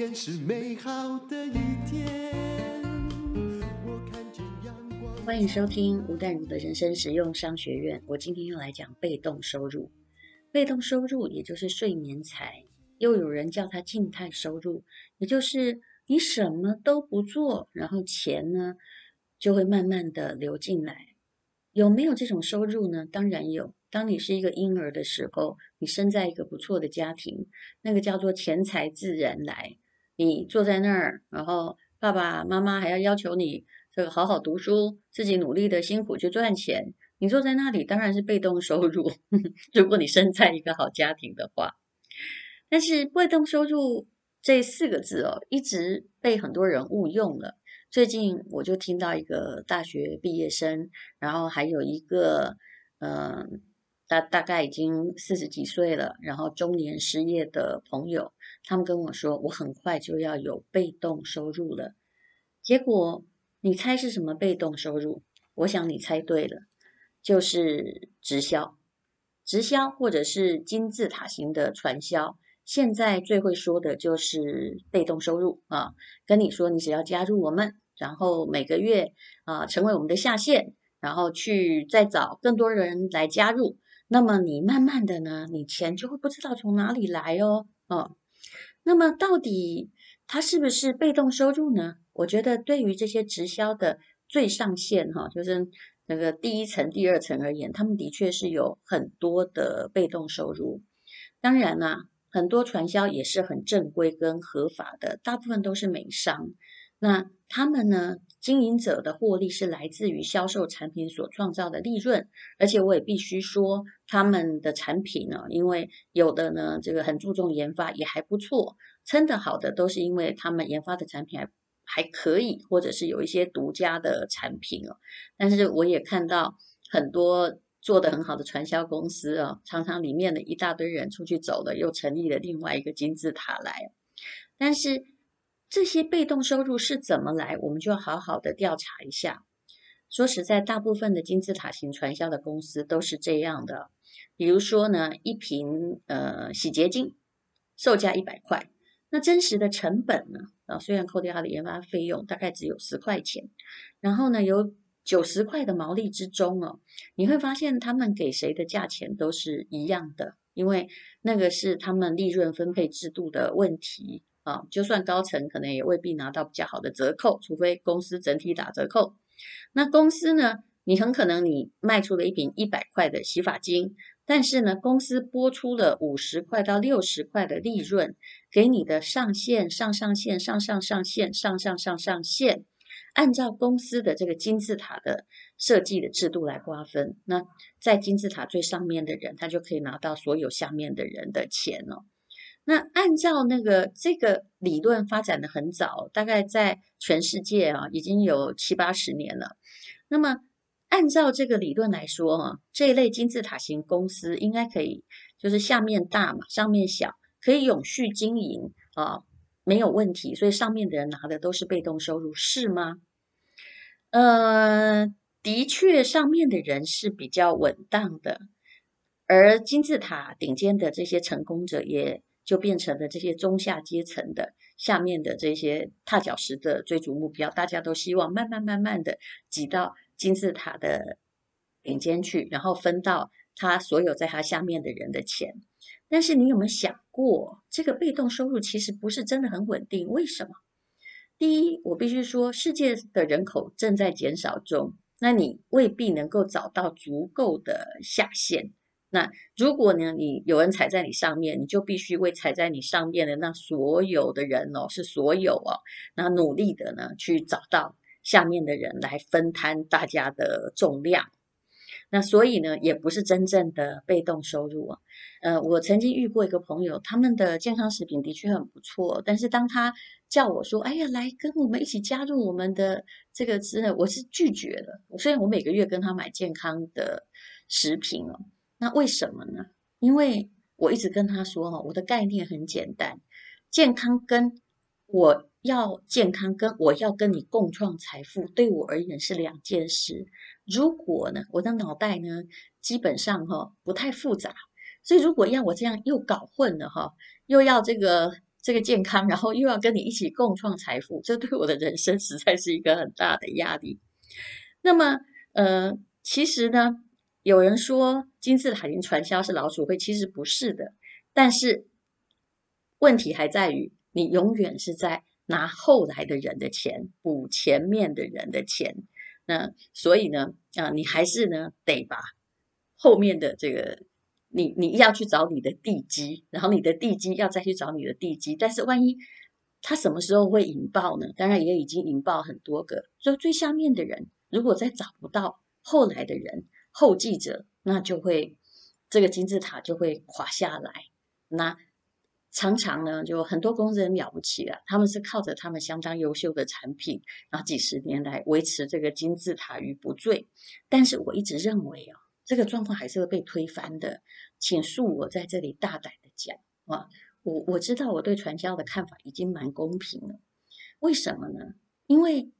天是美好的一天。我看见阳光。欢迎收听吴淡如的人生实用商学院。我今天要来讲被动收入。被动收入也就是睡眠财，又有人叫它静态收入，也就是你什么都不做，然后钱呢就会慢慢的流进来。有没有这种收入呢？当然有。当你是一个婴儿的时候，你生在一个不错的家庭，那个叫做钱财自然来。你坐在那儿，然后爸爸妈妈还要要求你这个好好读书，自己努力的辛苦去赚钱。你坐在那里当然是被动收入。如果你生在一个好家庭的话，但是被动收入这四个字哦，一直被很多人误用了。最近我就听到一个大学毕业生，然后还有一个嗯，大大概已经四十几岁了，然后中年失业的朋友，他们跟我说，我很快就要有被动收入了。结果你猜是什么被动收入？我想你猜对了，就是直销，直销或者是金字塔型的传销。现在最会说的就是被动收入啊，跟你说，你只要加入我们，然后每个月啊成为我们的下线，然后去再找更多人来加入，那么你慢慢的呢，你钱就会不知道从哪里来哦，啊，那么到底它是不是被动收入呢？我觉得对于这些直销的最上线哈，就是那个第一层、第二层而言，他们的确是有很多的被动收入，当然啦。很多传销也是很正规跟合法的，大部分都是美商。那他们呢，经营者的获利是来自于销售产品所创造的利润，而且我也必须说，他们的产品呢，因为有的呢，这个很注重研发，也还不错，撑得好的都是因为他们研发的产品还还可以，或者是有一些独家的产品哦。但是我也看到很多。做得很好的传销公司啊，常常里面的一大堆人出去走了，又成立了另外一个金字塔来。但是这些被动收入是怎么来，我们就要好好的调查一下。说实在，大部分的金字塔型传销的公司都是这样的。比如说呢，一瓶呃洗洁精售价一百块，那真实的成本呢啊，虽然扣掉它的研发费用，大概只有十块钱。然后呢，有九十块的毛利之中哦，你会发现他们给谁的价钱都是一样的，因为那个是他们利润分配制度的问题啊。就算高层可能也未必拿到比较好的折扣，除非公司整体打折扣。那公司呢，你很可能你卖出了一瓶一百块的洗发精，但是呢，公司拨出了五十块到六十块的利润给你的上线、上上线、上上上线、上上上上线。按照公司的这个金字塔的设计的制度来瓜分，那在金字塔最上面的人，他就可以拿到所有下面的人的钱哦。那按照那个这个理论发展的很早，大概在全世界啊已经有七八十年了。那么按照这个理论来说啊，这一类金字塔型公司应该可以，就是下面大嘛，上面小，可以永续经营啊。没有问题，所以上面的人拿的都是被动收入，是吗？呃，的确，上面的人是比较稳当的，而金字塔顶尖的这些成功者，也就变成了这些中下阶层的下面的这些踏脚石的追逐目标，大家都希望慢慢慢慢的挤到金字塔的顶尖去，然后分到他所有在他下面的人的钱。但是你有没有想过，这个被动收入其实不是真的很稳定？为什么？第一，我必须说，世界的人口正在减少中，那你未必能够找到足够的下线。那如果呢，你有人踩在你上面，你就必须为踩在你上面的那所有的人哦，是所有哦，那努力的呢，去找到下面的人来分摊大家的重量。那所以呢，也不是真正的被动收入啊。呃，我曾经遇过一个朋友，他们的健康食品的确很不错，但是当他叫我说：“哎呀，来跟我们一起加入我们的这个之后，我是拒绝的。虽然我每个月跟他买健康的食品哦，那为什么呢？因为我一直跟他说哈，我的概念很简单，健康跟我要健康跟我要跟你共创财富，对我而言是两件事。如果呢，我的脑袋呢，基本上哈不太复杂，所以如果要我这样又搞混了哈，又要这个这个健康，然后又要跟你一起共创财富，这对我的人生实在是一个很大的压力。那么，呃，其实呢，有人说金字塔型传销是老鼠会，其实不是的。但是问题还在于，你永远是在拿后来的人的钱补前面的人的钱。那所以呢，啊，你还是呢得把后面的这个。你你要去找你的地基，然后你的地基要再去找你的地基，但是万一他什么时候会引爆呢？当然也已经引爆很多个，所以最下面的人如果再找不到后来的人后继者，那就会这个金字塔就会垮下来。那常常呢，就很多公司很了不起了，他们是靠着他们相当优秀的产品，然后几十年来维持这个金字塔于不坠。但是我一直认为啊。这个状况还是会被推翻的，请恕我在这里大胆的讲啊，我我知道我对传销的看法已经蛮公平了，为什么呢？因为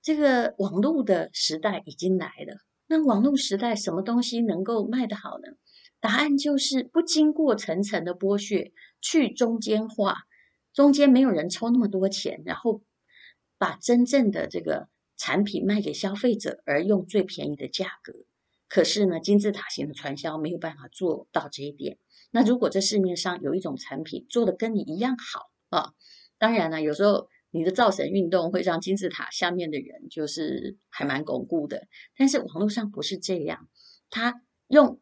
这个网络的时代已经来了，那网络时代什么东西能够卖得好呢？答案就是不经过层层的剥削，去中间化，中间没有人抽那么多钱，然后把真正的这个产品卖给消费者，而用最便宜的价格。可是呢，金字塔型的传销没有办法做到这一点。那如果这市面上有一种产品做的跟你一样好啊，当然了，有时候你的造神运动会让金字塔下面的人就是还蛮巩固的。但是网络上不是这样，他用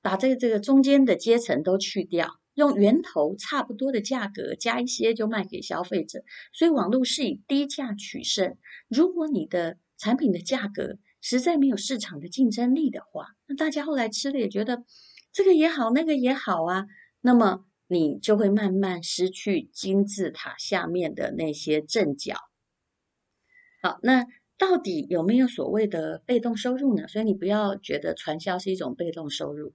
把这个这个中间的阶层都去掉，用源头差不多的价格加一些就卖给消费者。所以网络是以低价取胜。如果你的产品的价格，实在没有市场的竞争力的话，那大家后来吃了也觉得这个也好，那个也好啊，那么你就会慢慢失去金字塔下面的那些阵脚。好，那到底有没有所谓的被动收入呢？所以你不要觉得传销是一种被动收入。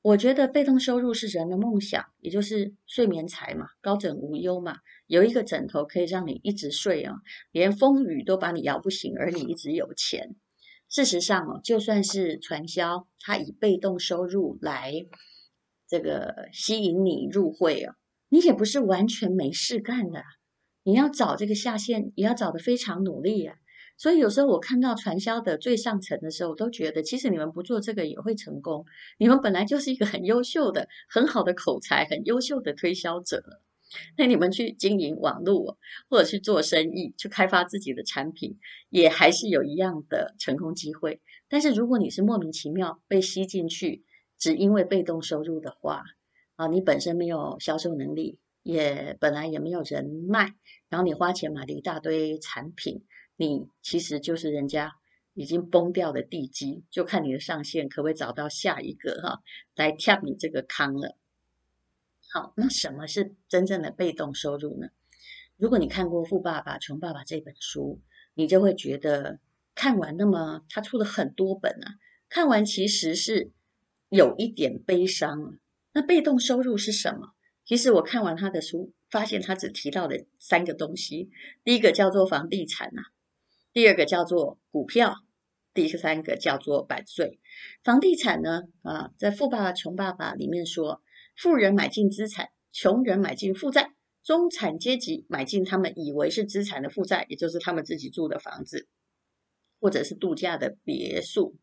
我觉得被动收入是人的梦想，也就是睡眠财嘛，高枕无忧嘛，有一个枕头可以让你一直睡啊，连风雨都把你摇不醒，而你一直有钱。事实上哦，就算是传销，它以被动收入来这个吸引你入会啊，你也不是完全没事干的，你要找这个下线，也要找得非常努力啊。所以有时候我看到传销的最上层的时候，我都觉得其实你们不做这个也会成功。你们本来就是一个很优秀的、很好的口才、很优秀的推销者。那你们去经营网络，或者去做生意，去开发自己的产品，也还是有一样的成功机会。但是如果你是莫名其妙被吸进去，只因为被动收入的话，啊，你本身没有销售能力，也本来也没有人脉，然后你花钱买了一大堆产品。你其实就是人家已经崩掉的地基，就看你的上线可不可以找到下一个哈，来跳你这个坑了。好，那什么是真正的被动收入呢？如果你看过《富爸爸穷爸爸》这本书，你就会觉得看完那么他出了很多本啊，看完其实是有一点悲伤了。那被动收入是什么？其实我看完他的书，发现他只提到了三个东西，第一个叫做房地产呐。第二个叫做股票，第三个叫做版税。房地产呢，啊，在《富爸爸穷爸爸》里面说，富人买进资产，穷人买进负债，中产阶级买进他们以为是资产的负债，也就是他们自己住的房子，或者是度假的别墅。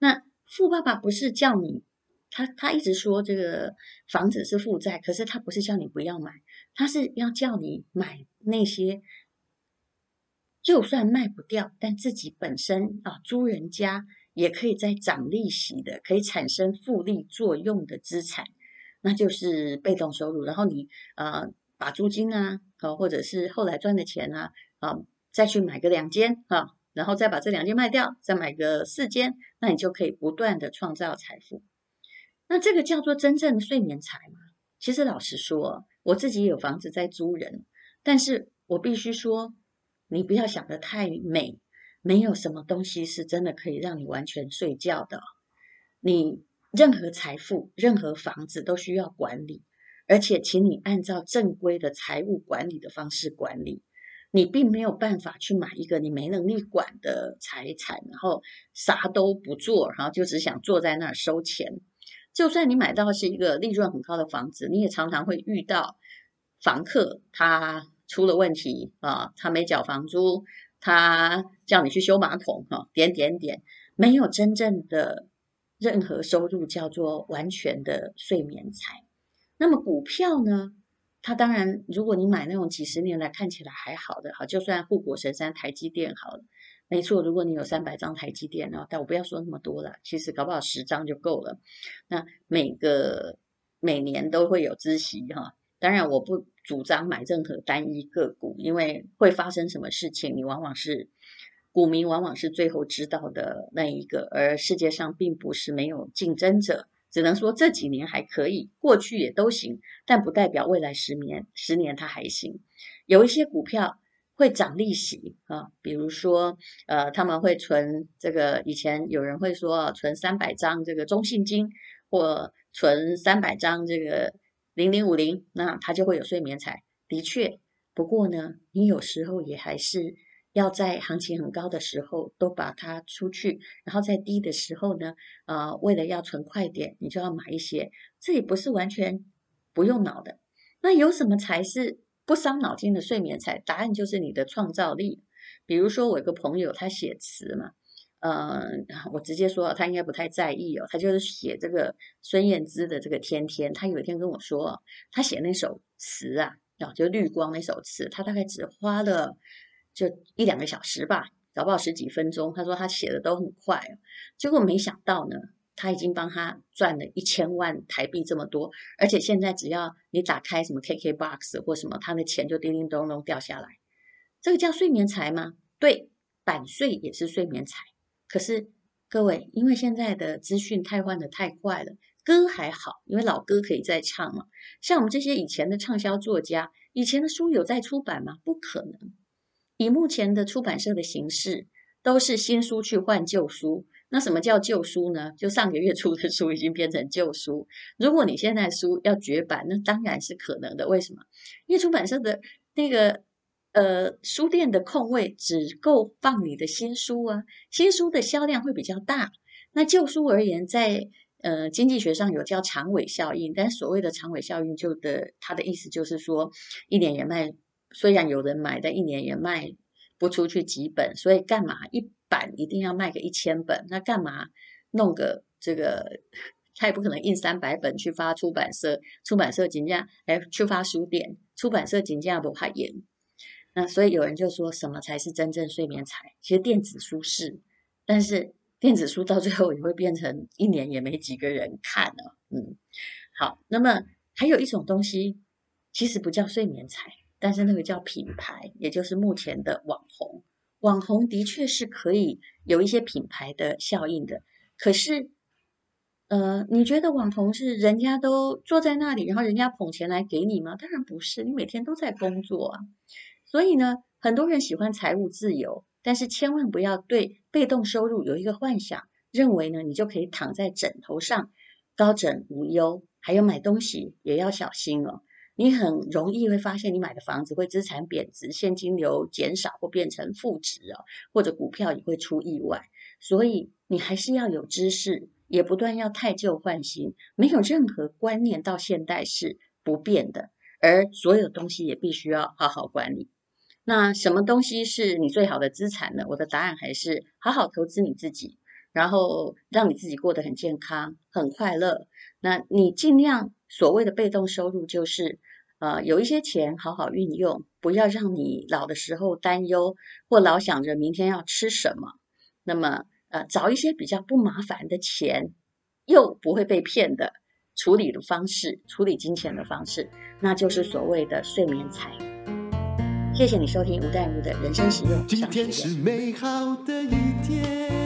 那富爸爸不是叫你，他他一直说这个房子是负债，可是他不是叫你不要买，他是要叫你买那些。就算卖不掉，但自己本身啊，租人家也可以再涨利息的，可以产生复利作用的资产，那就是被动收入。然后你啊，把租金啊，啊，或者是后来赚的钱啊，啊，再去买个两间啊，然后再把这两间卖掉，再买个四间，那你就可以不断的创造财富。那这个叫做真正的睡眠财吗？其实老实说，我自己有房子在租人，但是我必须说。你不要想得太美，没有什么东西是真的可以让你完全睡觉的。你任何财富、任何房子都需要管理，而且请你按照正规的财务管理的方式管理。你并没有办法去买一个你没能力管的财产，然后啥都不做，然后就只想坐在那儿收钱。就算你买到是一个利润很高的房子，你也常常会遇到房客他出了问题啊，他没缴房租，他叫你去修马桶哈，点点点，没有真正的任何收入叫做完全的睡眠财。那么股票呢？它当然，如果你买那种几十年来看起来还好的哈，就算护国神山台积电好了，没错，如果你有三百张台积电呢，但我不要说那么多了，其实搞不好十张就够了。那每个每年都会有孳息哈，当然我不主张买任何单一个股，因为会发生什么事情，你往往是股民往往是最后知道的那一个，而世界上并不是没有竞争者。只能说这几年还可以，过去也都行，但不代表未来十年十年它还行。有一些股票会涨利息啊，比如说呃，他们会存这个，以前有人会说存三百张这个中信金，或存三百张这个零零五零，那它就会有睡眠财。的确，不过呢，你有时候也还是。要在行情很高的时候都把它出去，然后在低的时候呢，呃，为了要存快点，你就要买一些。这也不是完全不用脑的。那有什么才是不伤脑筋的睡眠财？答案就是你的创造力。比如说，我有个朋友，他写词嘛，呃，我直接说，他应该不太在意哦。他就是写这个孙燕姿的这个《天天》，他有一天跟我说，他写那首词啊，啊，就绿光那首词，他大概只花了。就一两个小时吧，搞不好十几分钟。他说他写的都很快，结果没想到呢，他已经帮他赚了一千万台币这么多，而且现在只要你打开什么 KKBOX 或什么，他的钱就叮叮咚咚掉下来。这个叫睡眠财吗？对，版税也是睡眠财。可是各位，因为现在的资讯太换得太快了，歌还好，因为老歌可以再唱嘛。像我们这些以前的畅销作家，以前的书有在出版吗？不可能。以目前的出版社的形式，都是新书去换旧书。那什么叫旧书呢？就上个月出的书已经变成旧书。如果你现在书要绝版，那当然是可能的。为什么？因为出版社的那个呃书店的空位只够放你的新书啊，新书的销量会比较大。那旧书而言，在呃经济学上有叫长尾效应，但所谓的长尾效应，就的它的意思就是说，一年也卖。虽然有人买，但一年也卖不出去几本，所以干嘛一版一定要卖个一千本？那干嘛弄个这个？他也不可能印三百本去发出版社，出版社竞价哎去发书店，出版社竞价不怕严。那所以有人就说什么才是真正睡眠财？其实电子书是，但是电子书到最后也会变成一年也没几个人看了。嗯，好，那么还有一种东西，其实不叫睡眠财。但是那个叫品牌，也就是目前的网红。网红的确是可以有一些品牌的效应的。可是，呃，你觉得网红是人家都坐在那里，然后人家捧钱来给你吗？当然不是，你每天都在工作啊。所以呢，很多人喜欢财务自由，但是千万不要对被动收入有一个幻想，认为呢，你就可以躺在枕头上高枕无忧。还有买东西也要小心哦。你很容易会发现，你买的房子会资产贬值，现金流减少或变成负值哦，或者股票也会出意外。所以你还是要有知识，也不断要汰旧换新。没有任何观念到现代是不变的，而所有东西也必须要好好管理。那什么东西是你最好的资产呢？我的答案还是好好投资你自己，然后让你自己过得很健康、很快乐。那你尽量。所谓的被动收入就是，呃，有一些钱好好运用，不要让你老的时候担忧，或老想着明天要吃什么。那么，呃，找一些比较不麻烦的钱，又不会被骗的处理的方式，处理金钱的方式，那就是所谓的睡眠财。谢谢你收听吴淡如的人生实用。今天是美好的一天